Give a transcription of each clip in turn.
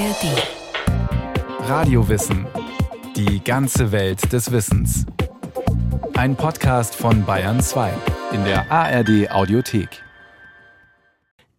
ARD. Radiowissen. Die ganze Welt des Wissens. Ein Podcast von Bayern 2 in der ARD Audiothek.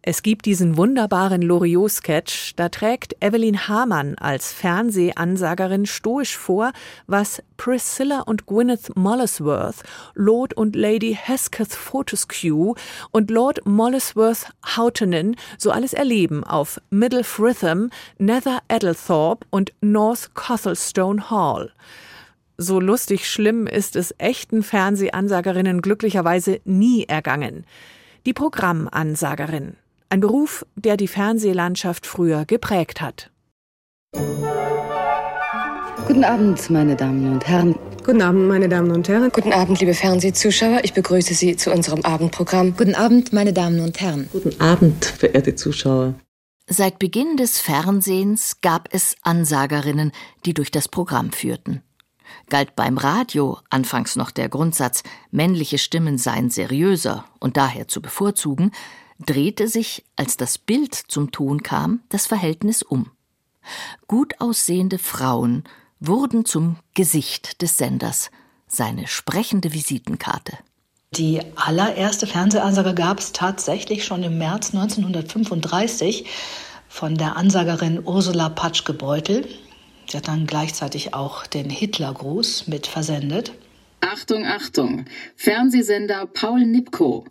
Es gibt diesen wunderbaren Loriot-Sketch, da trägt Evelyn Hamann als Fernsehansagerin stoisch vor, was Priscilla und Gwyneth Mollisworth, Lord und Lady Hesketh Fortescue und Lord Mollisworth Houghtonen so alles erleben auf Middle Fritham, Nether Eddlethorpe und North Cothelstone Hall. So lustig schlimm ist es echten Fernsehansagerinnen glücklicherweise nie ergangen. Die Programmansagerin. Ein Beruf, der die Fernsehlandschaft früher geprägt hat. Guten Abend, meine Damen und Herren. Guten Abend, meine Damen und Herren. Guten Abend, liebe Fernsehzuschauer. Ich begrüße Sie zu unserem Abendprogramm. Guten Abend, meine Damen und Herren. Guten Abend, verehrte Zuschauer. Seit Beginn des Fernsehens gab es Ansagerinnen, die durch das Programm führten. Galt beim Radio anfangs noch der Grundsatz, männliche Stimmen seien seriöser und daher zu bevorzugen, drehte sich, als das Bild zum Ton kam, das Verhältnis um. Gut aussehende Frauen wurden zum Gesicht des Senders, seine sprechende Visitenkarte. Die allererste Fernsehansage gab es tatsächlich schon im März 1935 von der Ansagerin Ursula Patschke-Beutel. Sie hat dann gleichzeitig auch den Hitlergruß mit versendet. Achtung, Achtung! Fernsehsender Paul Nipkow.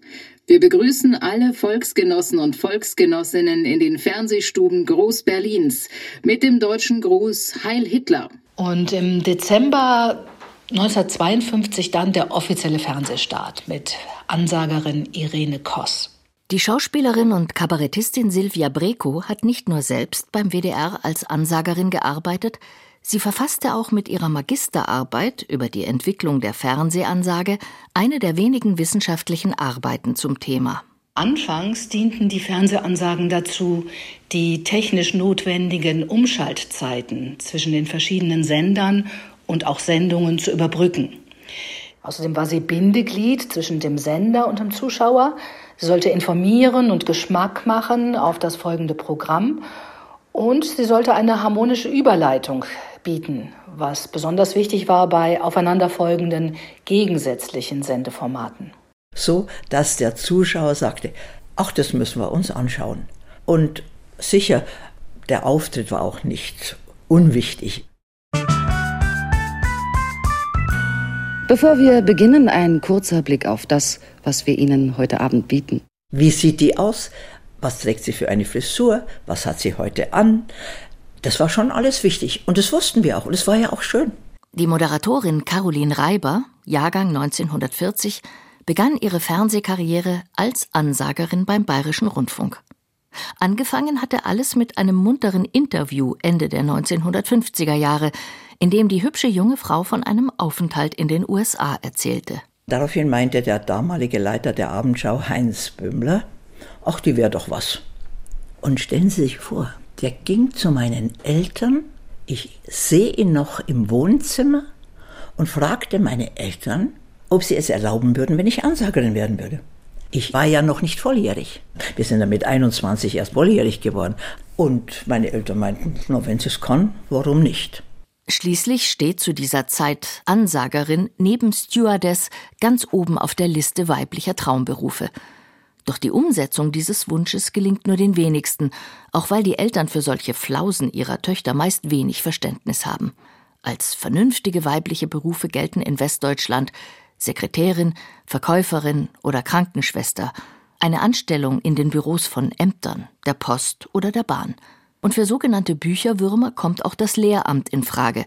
Wir begrüßen alle Volksgenossen und Volksgenossinnen in den Fernsehstuben Groß-Berlins mit dem deutschen Gruß Heil Hitler. Und im Dezember 1952 dann der offizielle Fernsehstart mit Ansagerin Irene Koss. Die Schauspielerin und Kabarettistin Silvia Brekow hat nicht nur selbst beim WDR als Ansagerin gearbeitet, sie verfasste auch mit ihrer Magisterarbeit über die Entwicklung der Fernsehansage eine der wenigen wissenschaftlichen Arbeiten zum Thema. Anfangs dienten die Fernsehansagen dazu, die technisch notwendigen Umschaltzeiten zwischen den verschiedenen Sendern und auch Sendungen zu überbrücken. Außerdem war sie Bindeglied zwischen dem Sender und dem Zuschauer. Sie sollte informieren und Geschmack machen auf das folgende Programm. Und sie sollte eine harmonische Überleitung bieten, was besonders wichtig war bei aufeinanderfolgenden gegensätzlichen Sendeformaten. So, dass der Zuschauer sagte, ach, das müssen wir uns anschauen. Und sicher, der Auftritt war auch nicht unwichtig. Bevor wir beginnen, ein kurzer Blick auf das, was wir Ihnen heute Abend bieten. Wie sieht die aus? Was trägt sie für eine Frisur? Was hat sie heute an? Das war schon alles wichtig und das wussten wir auch und es war ja auch schön. Die Moderatorin Caroline Reiber, Jahrgang 1940, begann ihre Fernsehkarriere als Ansagerin beim Bayerischen Rundfunk. Angefangen hatte alles mit einem munteren Interview Ende der 1950er Jahre, in dem die hübsche junge Frau von einem Aufenthalt in den USA erzählte. Daraufhin meinte der damalige Leiter der Abendschau, Heinz Bömmler, ach, die wäre doch was. Und stellen Sie sich vor, der ging zu meinen Eltern, ich sehe ihn noch im Wohnzimmer und fragte meine Eltern, ob sie es erlauben würden, wenn ich Ansagerin werden würde. Ich war ja noch nicht volljährig. Wir sind dann mit 21 erst volljährig geworden. Und meine Eltern meinten, na, wenn sie es kann, warum nicht? Schließlich steht zu dieser Zeit Ansagerin neben Stewardess ganz oben auf der Liste weiblicher Traumberufe. Doch die Umsetzung dieses Wunsches gelingt nur den wenigsten, auch weil die Eltern für solche Flausen ihrer Töchter meist wenig Verständnis haben. Als vernünftige weibliche Berufe gelten in Westdeutschland Sekretärin, Verkäuferin oder Krankenschwester, eine Anstellung in den Büros von Ämtern, der Post oder der Bahn. Und für sogenannte Bücherwürmer kommt auch das Lehramt in Frage,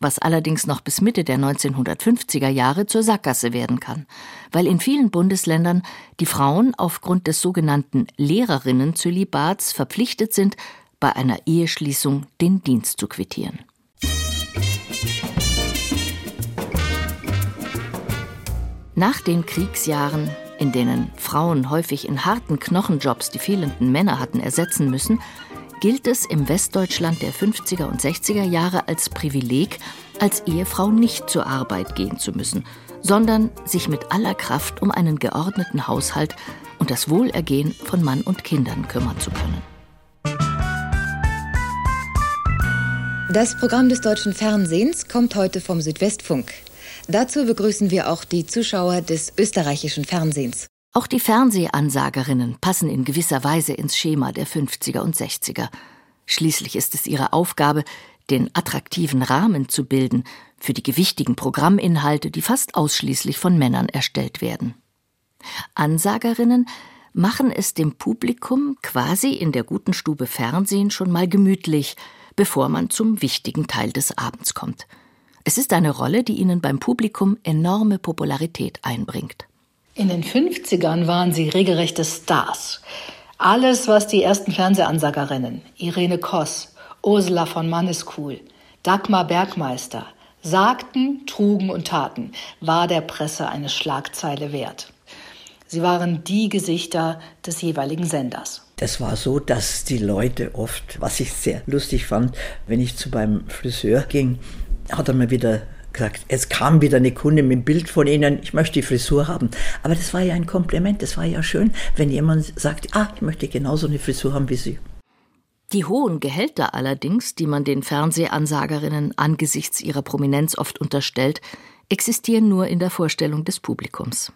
was allerdings noch bis Mitte der 1950er Jahre zur Sackgasse werden kann, weil in vielen Bundesländern die Frauen aufgrund des sogenannten Lehrerinnenzölibats verpflichtet sind, bei einer Eheschließung den Dienst zu quittieren. Nach den Kriegsjahren, in denen Frauen häufig in harten Knochenjobs die fehlenden Männer hatten ersetzen müssen, gilt es im Westdeutschland der 50er und 60er Jahre als Privileg, als Ehefrau nicht zur Arbeit gehen zu müssen, sondern sich mit aller Kraft um einen geordneten Haushalt und das Wohlergehen von Mann und Kindern kümmern zu können. Das Programm des deutschen Fernsehens kommt heute vom Südwestfunk. Dazu begrüßen wir auch die Zuschauer des österreichischen Fernsehens. Auch die Fernsehansagerinnen passen in gewisser Weise ins Schema der 50er und 60er. Schließlich ist es ihre Aufgabe, den attraktiven Rahmen zu bilden für die gewichtigen Programminhalte, die fast ausschließlich von Männern erstellt werden. Ansagerinnen machen es dem Publikum quasi in der guten Stube Fernsehen schon mal gemütlich, bevor man zum wichtigen Teil des Abends kommt. Es ist eine Rolle, die ihnen beim Publikum enorme Popularität einbringt. In den 50ern waren sie regelrechte Stars. Alles, was die ersten Fernsehansagerinnen, Irene Koss, Ursula von Manneskuhl, Dagmar Bergmeister, sagten, trugen und taten, war der Presse eine Schlagzeile wert. Sie waren die Gesichter des jeweiligen Senders. Das war so, dass die Leute oft, was ich sehr lustig fand, wenn ich zu beim Friseur ging, hat er mir wieder gesagt, es kam wieder eine Kunde mit dem Bild von Ihnen, ich möchte die Frisur haben. Aber das war ja ein Kompliment, das war ja schön, wenn jemand sagt, ah, ich möchte genauso eine Frisur haben wie Sie. Die hohen Gehälter allerdings, die man den Fernsehansagerinnen angesichts ihrer Prominenz oft unterstellt, existieren nur in der Vorstellung des Publikums.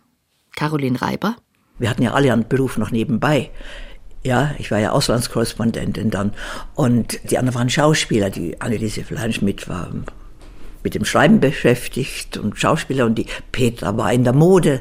Caroline Reiber. Wir hatten ja alle einen Beruf noch nebenbei. Ja, ich war ja Auslandskorrespondentin dann. Und die anderen waren Schauspieler. Die Anneliese Fleinschmidt war mit dem Schreiben beschäftigt und Schauspieler und die Petra war in der Mode.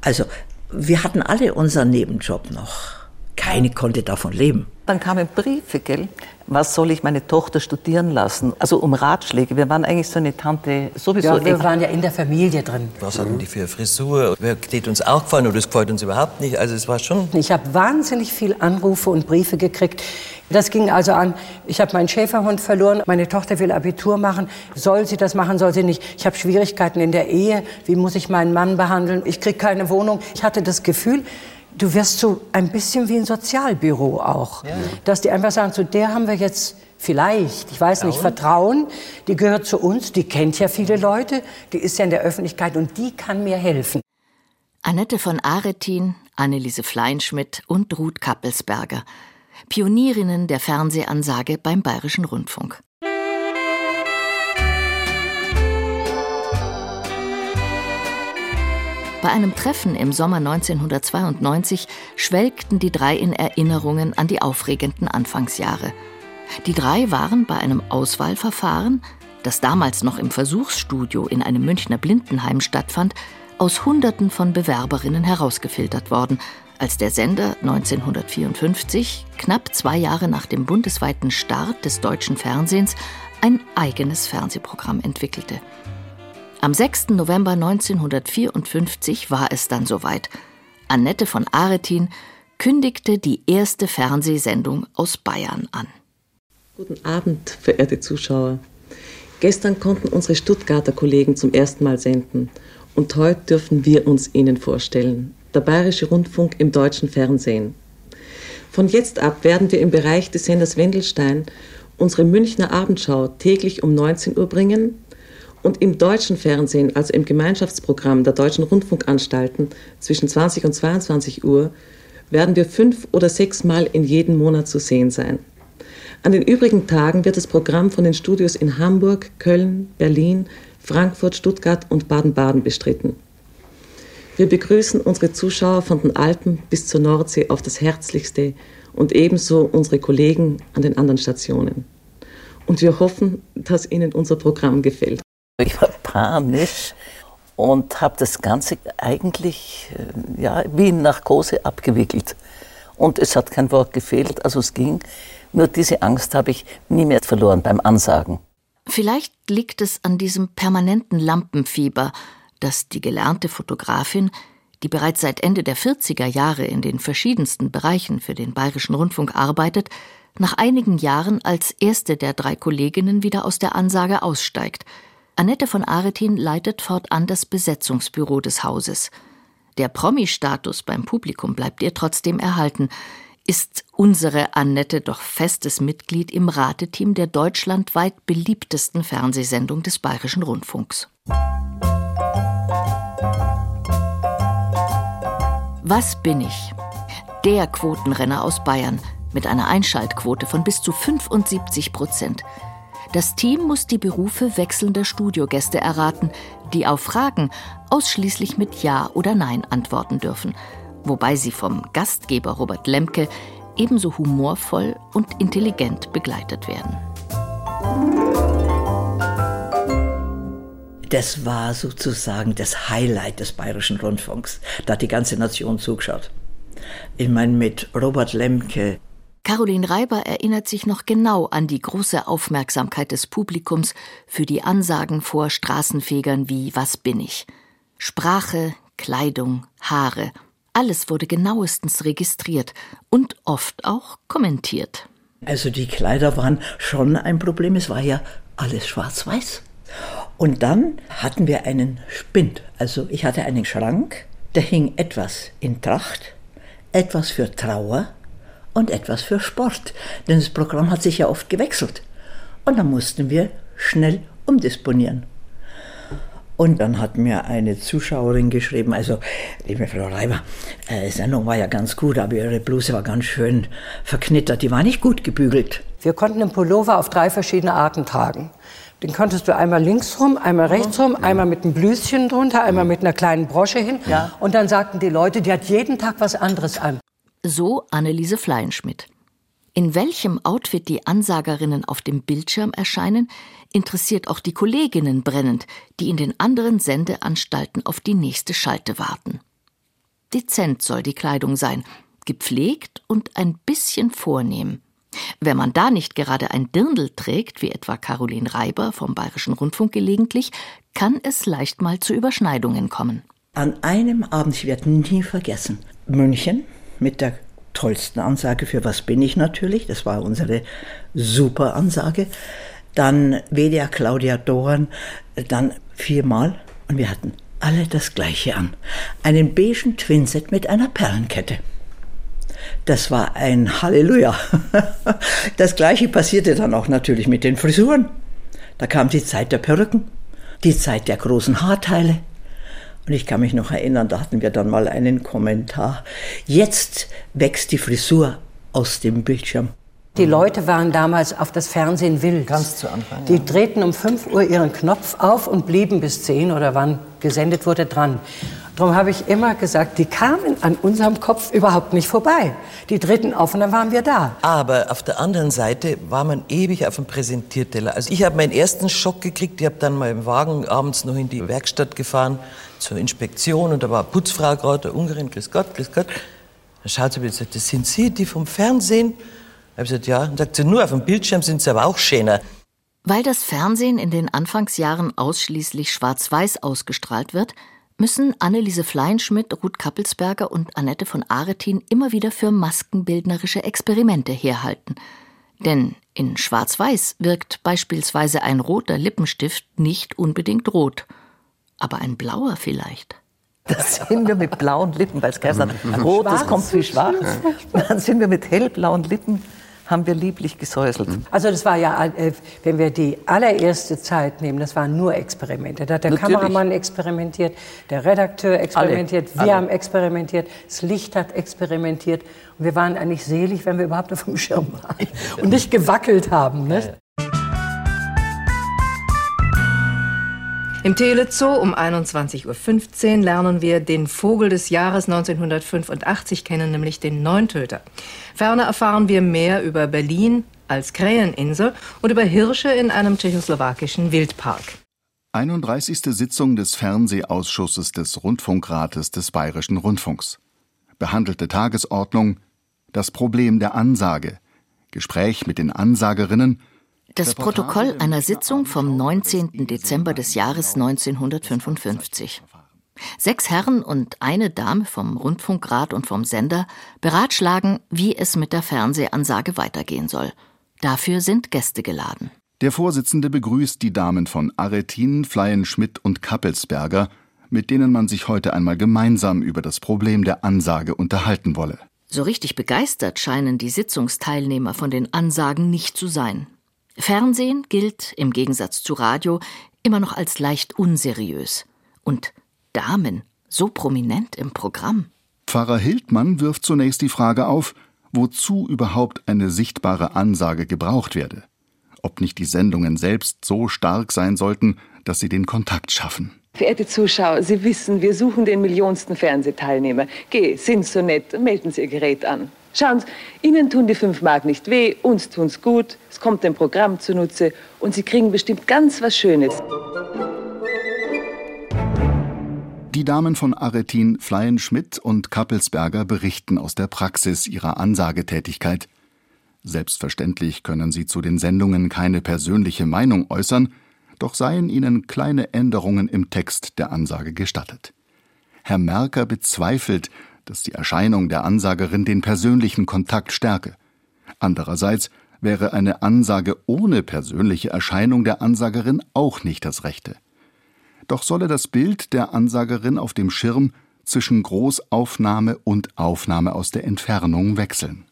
Also wir hatten alle unseren Nebenjob noch. Keine konnte davon leben. Dann kamen Briefe, gell? Was soll ich meine Tochter studieren lassen? Also um Ratschläge. Wir waren eigentlich so eine Tante sowieso. Ja, wir waren ja in der Familie drin. Was hatten die für Frisur? Wer hat uns auch gefallen oder das gefällt uns überhaupt nicht? Also es war schon. Ich habe wahnsinnig viel Anrufe und Briefe gekriegt. Das ging also an, ich habe meinen Schäferhund verloren, meine Tochter will Abitur machen, soll sie das machen, soll sie nicht? Ich habe Schwierigkeiten in der Ehe, wie muss ich meinen Mann behandeln? Ich kriege keine Wohnung. Ich hatte das Gefühl, du wirst so ein bisschen wie ein Sozialbüro auch. Ja. Dass die einfach sagen, zu der haben wir jetzt vielleicht, ich weiß nicht, Vertrauen, die gehört zu uns, die kennt ja viele Leute, die ist ja in der Öffentlichkeit und die kann mir helfen. Annette von Aretin, Anneliese Fleinschmidt und Ruth Kappelsberger, Pionierinnen der Fernsehansage beim Bayerischen Rundfunk. Bei einem Treffen im Sommer 1992 schwelgten die drei in Erinnerungen an die aufregenden Anfangsjahre. Die drei waren bei einem Auswahlverfahren, das damals noch im Versuchsstudio in einem Münchner Blindenheim stattfand, aus Hunderten von Bewerberinnen herausgefiltert worden, als der Sender 1954, knapp zwei Jahre nach dem bundesweiten Start des deutschen Fernsehens, ein eigenes Fernsehprogramm entwickelte. Am 6. November 1954 war es dann soweit. Annette von Aretin kündigte die erste Fernsehsendung aus Bayern an. Guten Abend, verehrte Zuschauer. Gestern konnten unsere Stuttgarter Kollegen zum ersten Mal senden und heute dürfen wir uns Ihnen vorstellen. Der Bayerische Rundfunk im deutschen Fernsehen. Von jetzt ab werden wir im Bereich des Senders Wendelstein unsere Münchner Abendschau täglich um 19 Uhr bringen und im deutschen Fernsehen, also im Gemeinschaftsprogramm der deutschen Rundfunkanstalten zwischen 20 und 22 Uhr, werden wir fünf oder sechs Mal in jedem Monat zu sehen sein. An den übrigen Tagen wird das Programm von den Studios in Hamburg, Köln, Berlin, Frankfurt, Stuttgart und Baden-Baden bestritten. Wir begrüßen unsere Zuschauer von den Alpen bis zur Nordsee auf das Herzlichste und ebenso unsere Kollegen an den anderen Stationen. Und wir hoffen, dass Ihnen unser Programm gefällt. Ich war panisch und habe das Ganze eigentlich äh, ja, wie in Narkose abgewickelt. Und es hat kein Wort gefehlt, also es ging. Nur diese Angst habe ich nie mehr verloren beim Ansagen. Vielleicht liegt es an diesem permanenten Lampenfieber, das die gelernte Fotografin, die bereits seit Ende der 40er Jahre in den verschiedensten Bereichen für den Bayerischen Rundfunk arbeitet, nach einigen Jahren als erste der drei Kolleginnen wieder aus der Ansage aussteigt – Annette von Aretin leitet fortan das Besetzungsbüro des Hauses. Der Promi-Status beim Publikum bleibt ihr trotzdem erhalten. Ist unsere Annette doch festes Mitglied im Rateteam der deutschlandweit beliebtesten Fernsehsendung des Bayerischen Rundfunks. Was bin ich? Der Quotenrenner aus Bayern mit einer Einschaltquote von bis zu 75 Prozent. Das Team muss die Berufe wechselnder Studiogäste erraten, die auf Fragen ausschließlich mit Ja oder Nein antworten dürfen, wobei sie vom Gastgeber Robert Lemke ebenso humorvoll und intelligent begleitet werden. Das war sozusagen das Highlight des Bayerischen Rundfunks. Da hat die ganze Nation zugeschaut. Ich meine, mit Robert Lemke. Caroline Reiber erinnert sich noch genau an die große Aufmerksamkeit des Publikums für die Ansagen vor Straßenfegern wie Was bin ich? Sprache, Kleidung, Haare, alles wurde genauestens registriert und oft auch kommentiert. Also die Kleider waren schon ein Problem, es war ja alles schwarz-weiß. Und dann hatten wir einen Spind. Also ich hatte einen Schrank, der hing etwas in Tracht, etwas für Trauer und etwas für Sport. Denn das Programm hat sich ja oft gewechselt. Und dann mussten wir schnell umdisponieren. Und dann hat mir eine Zuschauerin geschrieben, also, liebe Frau Reiber, äh, die Sendung war ja ganz gut, aber Ihre Bluse war ganz schön verknittert, die war nicht gut gebügelt. Wir konnten den Pullover auf drei verschiedene Arten tragen. Den konntest du einmal links rum, einmal rechts rum, einmal mit einem Blüschen drunter, einmal mit einer kleinen Brosche hin. Ja. Und dann sagten die Leute, die hat jeden Tag was anderes an. So Anneliese Fleienschmidt. In welchem Outfit die Ansagerinnen auf dem Bildschirm erscheinen, interessiert auch die Kolleginnen brennend, die in den anderen Sendeanstalten auf die nächste Schalte warten. Dezent soll die Kleidung sein, gepflegt und ein bisschen vornehm. Wenn man da nicht gerade ein Dirndl trägt, wie etwa Caroline Reiber vom Bayerischen Rundfunk gelegentlich, kann es leicht mal zu Überschneidungen kommen. An einem Abend, ich werde nie vergessen, München mit der tollsten Ansage für Was bin ich natürlich, das war unsere super Ansage. Dann WDR Claudia Doran, dann viermal und wir hatten alle das gleiche an. Einen beigen Twinset mit einer Perlenkette. Das war ein Halleluja. Das gleiche passierte dann auch natürlich mit den Frisuren. Da kam die Zeit der Perücken, die Zeit der großen Haarteile. Und ich kann mich noch erinnern, da hatten wir dann mal einen Kommentar. Jetzt wächst die Frisur aus dem Bildschirm. Die Leute waren damals auf das Fernsehen wild. Ganz zu Anfang. Die drehten um 5 Uhr ihren Knopf auf und blieben bis 10 oder wann gesendet wurde dran. Darum habe ich immer gesagt, die kamen an unserem Kopf überhaupt nicht vorbei. Die drehten auf und dann waren wir da. Aber auf der anderen Seite war man ewig auf dem Präsentierteller. Also ich habe meinen ersten Schock gekriegt. Ich habe dann mal im Wagen abends noch in die Werkstatt gefahren zur Inspektion und da war Putzfrau gerade, eine Ungarin, grüß Gott, grüß Gott. Dann schaut sie mir und sagt, das sind Sie, die vom Fernsehen? Ich habe gesagt, ja. Und sagt sie, nur auf dem Bildschirm sind sie aber auch schöner. Weil das Fernsehen in den Anfangsjahren ausschließlich schwarz-weiß ausgestrahlt wird, müssen Anneliese Fleinschmidt, Ruth Kappelsberger und Annette von Aretin immer wieder für maskenbildnerische Experimente herhalten. Denn in Schwarz-Weiß wirkt beispielsweise ein roter Lippenstift nicht unbedingt rot, aber ein blauer vielleicht. Das sind wir mit blauen Lippen, weil es geheißen hat, rot, das kommt viel schwarz. Dann sind wir mit hellblauen Lippen haben wir lieblich gesäuselt. Also das war ja, äh, wenn wir die allererste Zeit nehmen, das waren nur Experimente. Da hat der Natürlich. Kameramann experimentiert, der Redakteur experimentiert, Alle. wir Alle. haben experimentiert, das Licht hat experimentiert. Und wir waren eigentlich selig, wenn wir überhaupt auf dem Schirm waren und nicht gewackelt haben. Nicht? Im Telezoo um 21.15 Uhr lernen wir den Vogel des Jahres 1985 kennen, nämlich den Neuntöter. Ferner erfahren wir mehr über Berlin als Kräheninsel und über Hirsche in einem tschechoslowakischen Wildpark. 31. Sitzung des Fernsehausschusses des Rundfunkrates des Bayerischen Rundfunks. Behandelte Tagesordnung Das Problem der Ansage. Gespräch mit den Ansagerinnen Das Protokoll einer Sitzung vom 19. Dezember des Jahres 1955. Sechs Herren und eine Dame vom Rundfunkrat und vom Sender beratschlagen, wie es mit der Fernsehansage weitergehen soll. Dafür sind Gäste geladen. Der Vorsitzende begrüßt die Damen von Aretin, Fleienschmidt und Kappelsberger, mit denen man sich heute einmal gemeinsam über das Problem der Ansage unterhalten wolle. So richtig begeistert scheinen die Sitzungsteilnehmer von den Ansagen nicht zu sein. Fernsehen gilt, im Gegensatz zu Radio, immer noch als leicht unseriös. Und Damen, so prominent im Programm. Pfarrer Hildmann wirft zunächst die Frage auf, wozu überhaupt eine sichtbare Ansage gebraucht werde. ob nicht die Sendungen selbst so stark sein sollten, dass sie den Kontakt schaffen. Verehrte Zuschauer, Sie wissen, wir suchen den millionsten Fernsehteilnehmer. Geh, sind so nett, melden Sie Ihr Gerät an. Schauen Sie, Ihnen tun die fünf Mark nicht weh, uns tun's gut, es kommt dem Programm zunutze und Sie kriegen bestimmt ganz was Schönes. Die Damen von Aretin Fleien-Schmidt und Kappelsberger berichten aus der Praxis ihrer Ansagetätigkeit. Selbstverständlich können sie zu den Sendungen keine persönliche Meinung äußern, doch seien ihnen kleine Änderungen im Text der Ansage gestattet. Herr Merker bezweifelt, dass die Erscheinung der Ansagerin den persönlichen Kontakt stärke. Andererseits wäre eine Ansage ohne persönliche Erscheinung der Ansagerin auch nicht das Rechte doch solle das Bild der Ansagerin auf dem Schirm zwischen Großaufnahme und Aufnahme aus der Entfernung wechseln.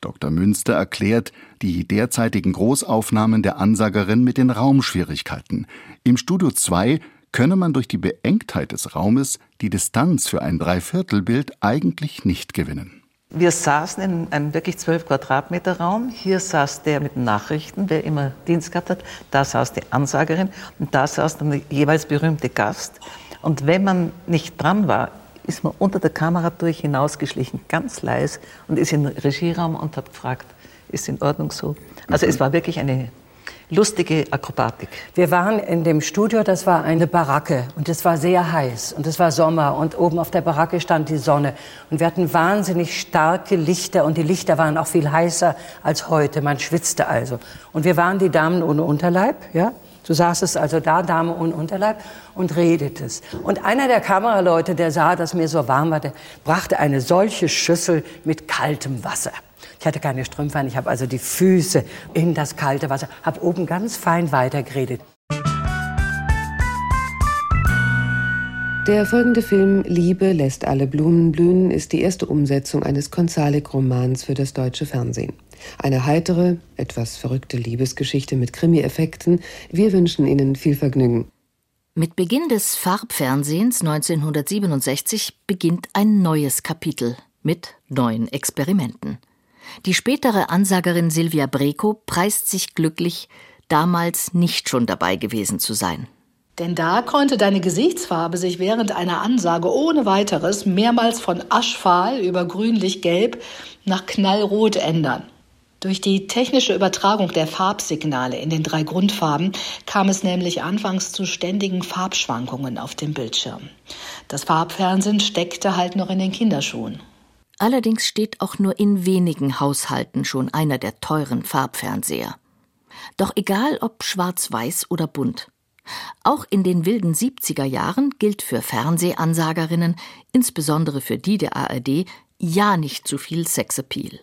Dr. Münster erklärt die derzeitigen Großaufnahmen der Ansagerin mit den Raumschwierigkeiten. Im Studio 2 könne man durch die Beengtheit des Raumes die Distanz für ein Dreiviertelbild eigentlich nicht gewinnen. Wir saßen in einem wirklich zwölf Quadratmeter Raum. Hier saß der mit Nachrichten, der immer Dienst gehabt hat. Da saß die Ansagerin und da saß dann der jeweils berühmte Gast. Und wenn man nicht dran war, ist man unter der Kamera durch hinausgeschlichen, ganz leise und ist in den Regieraum und hat gefragt, ist in Ordnung so? Also es war wirklich eine lustige Akrobatik. Wir waren in dem Studio, das war eine Baracke und es war sehr heiß und es war Sommer und oben auf der Baracke stand die Sonne und wir hatten wahnsinnig starke Lichter und die Lichter waren auch viel heißer als heute. Man schwitzte also. Und wir waren die Damen ohne Unterleib, ja? Du saßest also da, Dame ohne Unterleib, und redetest. Und einer der Kameraleute, der sah, dass mir so warm war, der brachte eine solche Schüssel mit kaltem Wasser. Ich hatte keine Strümpfe an, ich habe also die Füße in das kalte Wasser, habe oben ganz fein weitergeredet. Der folgende Film Liebe lässt alle Blumen blühen ist die erste Umsetzung eines Konzalik-Romans für das deutsche Fernsehen. Eine heitere, etwas verrückte Liebesgeschichte mit Krimi-Effekten. Wir wünschen Ihnen viel Vergnügen. Mit Beginn des Farbfernsehens 1967 beginnt ein neues Kapitel mit neuen Experimenten. Die spätere Ansagerin Silvia Breco preist sich glücklich, damals nicht schon dabei gewesen zu sein. Denn da konnte deine Gesichtsfarbe sich während einer Ansage ohne weiteres mehrmals von aschfahl über grünlich-gelb nach knallrot ändern. Durch die technische Übertragung der Farbsignale in den drei Grundfarben kam es nämlich anfangs zu ständigen Farbschwankungen auf dem Bildschirm. Das Farbfernsehen steckte halt noch in den Kinderschuhen. Allerdings steht auch nur in wenigen Haushalten schon einer der teuren Farbfernseher. Doch egal ob schwarz-weiß oder bunt. Auch in den wilden 70er Jahren gilt für Fernsehansagerinnen, insbesondere für die der ARD, ja nicht zu viel Sexappeal.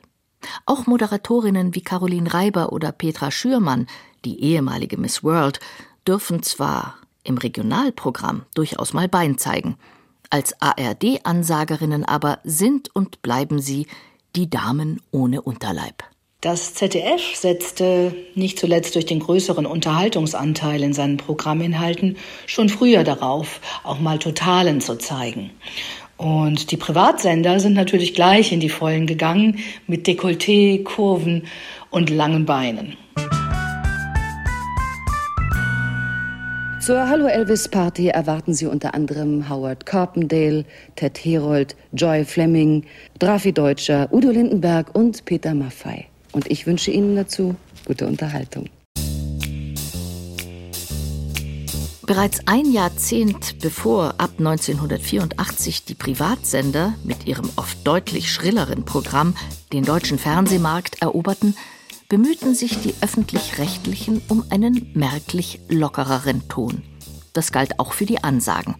Auch Moderatorinnen wie Caroline Reiber oder Petra Schürmann, die ehemalige Miss World, dürfen zwar im Regionalprogramm durchaus mal Bein zeigen, als ARD-Ansagerinnen aber sind und bleiben sie die Damen ohne Unterleib. Das ZDF setzte, nicht zuletzt durch den größeren Unterhaltungsanteil in seinen Programminhalten, schon früher darauf, auch mal Totalen zu zeigen. Und die Privatsender sind natürlich gleich in die Vollen gegangen mit Dekolleté, Kurven und langen Beinen. Zur Hallo Elvis Party erwarten Sie unter anderem Howard Carpendale, Ted Herold, Joy Fleming, Drafi Deutscher, Udo Lindenberg und Peter Maffei. Und ich wünsche Ihnen dazu gute Unterhaltung. Bereits ein Jahrzehnt bevor ab 1984 die Privatsender mit ihrem oft deutlich schrilleren Programm den deutschen Fernsehmarkt eroberten, bemühten sich die öffentlich-rechtlichen um einen merklich lockereren Ton. Das galt auch für die Ansagen.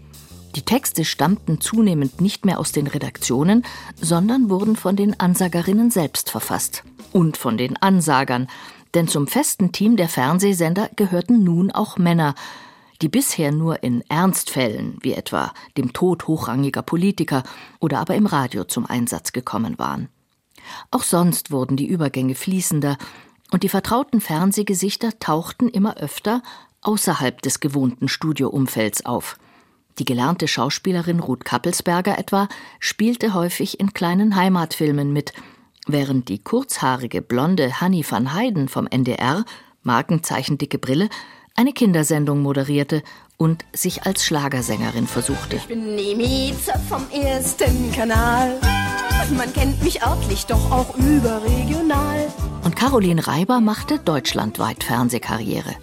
Die Texte stammten zunehmend nicht mehr aus den Redaktionen, sondern wurden von den Ansagerinnen selbst verfasst. Und von den Ansagern, denn zum festen Team der Fernsehsender gehörten nun auch Männer, die bisher nur in Ernstfällen, wie etwa dem Tod hochrangiger Politiker oder aber im Radio zum Einsatz gekommen waren. Auch sonst wurden die Übergänge fließender, und die vertrauten Fernsehgesichter tauchten immer öfter außerhalb des gewohnten Studioumfelds auf. Die gelernte Schauspielerin Ruth Kappelsberger etwa spielte häufig in kleinen Heimatfilmen mit, während die kurzhaarige blonde Hanni van Heiden vom NDR markenzeichen-dicke Brille, eine Kindersendung moderierte und sich als Schlagersängerin versuchte. Ich bin Nemize vom ersten Kanal. Man kennt mich örtlich, doch auch überregional. Und Caroline Reiber machte deutschlandweit Fernsehkarriere.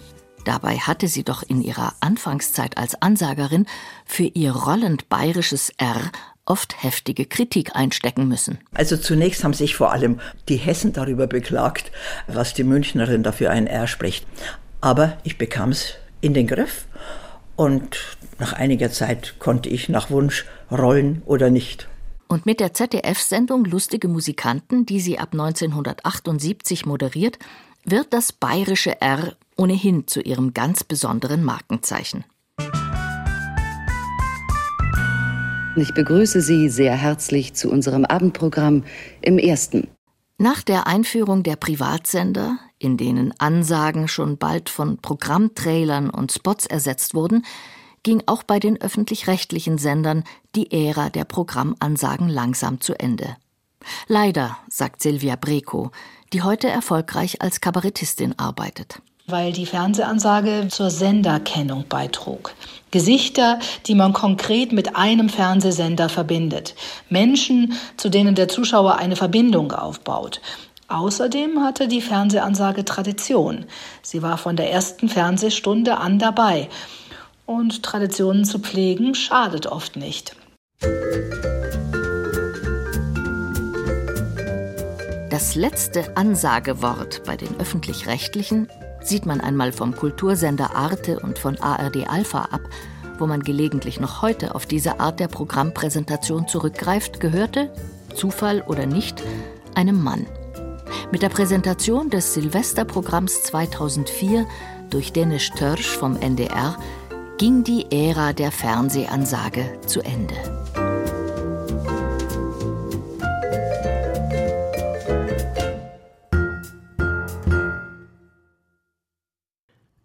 Dabei hatte sie doch in ihrer Anfangszeit als Ansagerin für ihr rollend bayerisches R oft heftige Kritik einstecken müssen. Also zunächst haben sich vor allem die Hessen darüber beklagt, was die Münchnerin dafür ein R spricht. Aber ich bekam es in den Griff und nach einiger Zeit konnte ich nach Wunsch rollen oder nicht. Und mit der ZDF-Sendung Lustige Musikanten, die sie ab 1978 moderiert, wird das bayerische R ohnehin zu ihrem ganz besonderen Markenzeichen. Ich begrüße Sie sehr herzlich zu unserem Abendprogramm im ersten. Nach der Einführung der Privatsender, in denen Ansagen schon bald von Programmtrailern und Spots ersetzt wurden, ging auch bei den öffentlich-rechtlichen Sendern die Ära der Programmansagen langsam zu Ende. Leider, sagt Silvia Brekow, die heute erfolgreich als Kabarettistin arbeitet weil die Fernsehansage zur Senderkennung beitrug. Gesichter, die man konkret mit einem Fernsehsender verbindet. Menschen, zu denen der Zuschauer eine Verbindung aufbaut. Außerdem hatte die Fernsehansage Tradition. Sie war von der ersten Fernsehstunde an dabei. Und Traditionen zu pflegen schadet oft nicht. Das letzte Ansagewort bei den öffentlich-rechtlichen sieht man einmal vom Kultursender Arte und von ARD Alpha ab, wo man gelegentlich noch heute auf diese Art der Programmpräsentation zurückgreift, gehörte, Zufall oder nicht, einem Mann. Mit der Präsentation des Silvesterprogramms 2004 durch Dennis Törsch vom NDR ging die Ära der Fernsehansage zu Ende.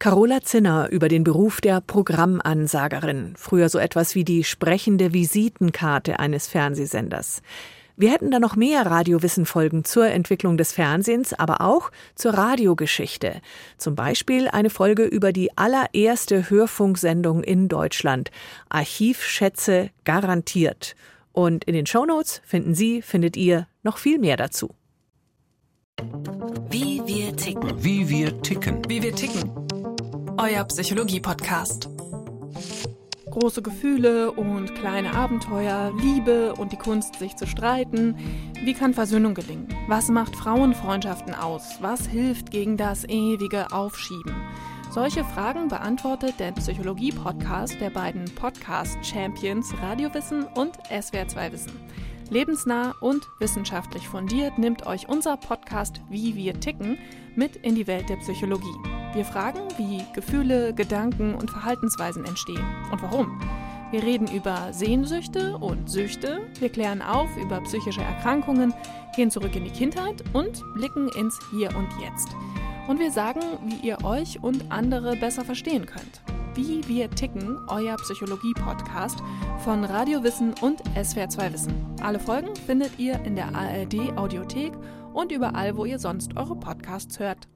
Carola Zinner über den Beruf der Programmansagerin, früher so etwas wie die sprechende Visitenkarte eines Fernsehsenders. Wir hätten da noch mehr Radiowissen-Folgen zur Entwicklung des Fernsehens, aber auch zur Radiogeschichte. Zum Beispiel eine Folge über die allererste Hörfunksendung in Deutschland. Archivschätze garantiert. Und in den Shownotes finden Sie, findet ihr noch viel mehr dazu. Wie wir ticken. Wie wir ticken. Wie wir ticken euer Psychologie-Podcast. Große Gefühle und kleine Abenteuer, Liebe und die Kunst, sich zu streiten. Wie kann Versöhnung gelingen? Was macht Frauenfreundschaften aus? Was hilft gegen das ewige Aufschieben? Solche Fragen beantwortet der Psychologie-Podcast der beiden Podcast-Champions Radiowissen und SWR2 Wissen. Lebensnah und wissenschaftlich fundiert nimmt euch unser Podcast Wie wir ticken mit in die Welt der Psychologie. Wir fragen, wie Gefühle, Gedanken und Verhaltensweisen entstehen und warum. Wir reden über Sehnsüchte und Süchte, wir klären auf über psychische Erkrankungen, gehen zurück in die Kindheit und blicken ins Hier und Jetzt. Und wir sagen, wie ihr euch und andere besser verstehen könnt. Wie wir ticken, euer Psychologie-Podcast von Radio Wissen und SWR2 Wissen. Alle Folgen findet ihr in der ARD Audiothek und überall, wo ihr sonst eure Podcasts hört.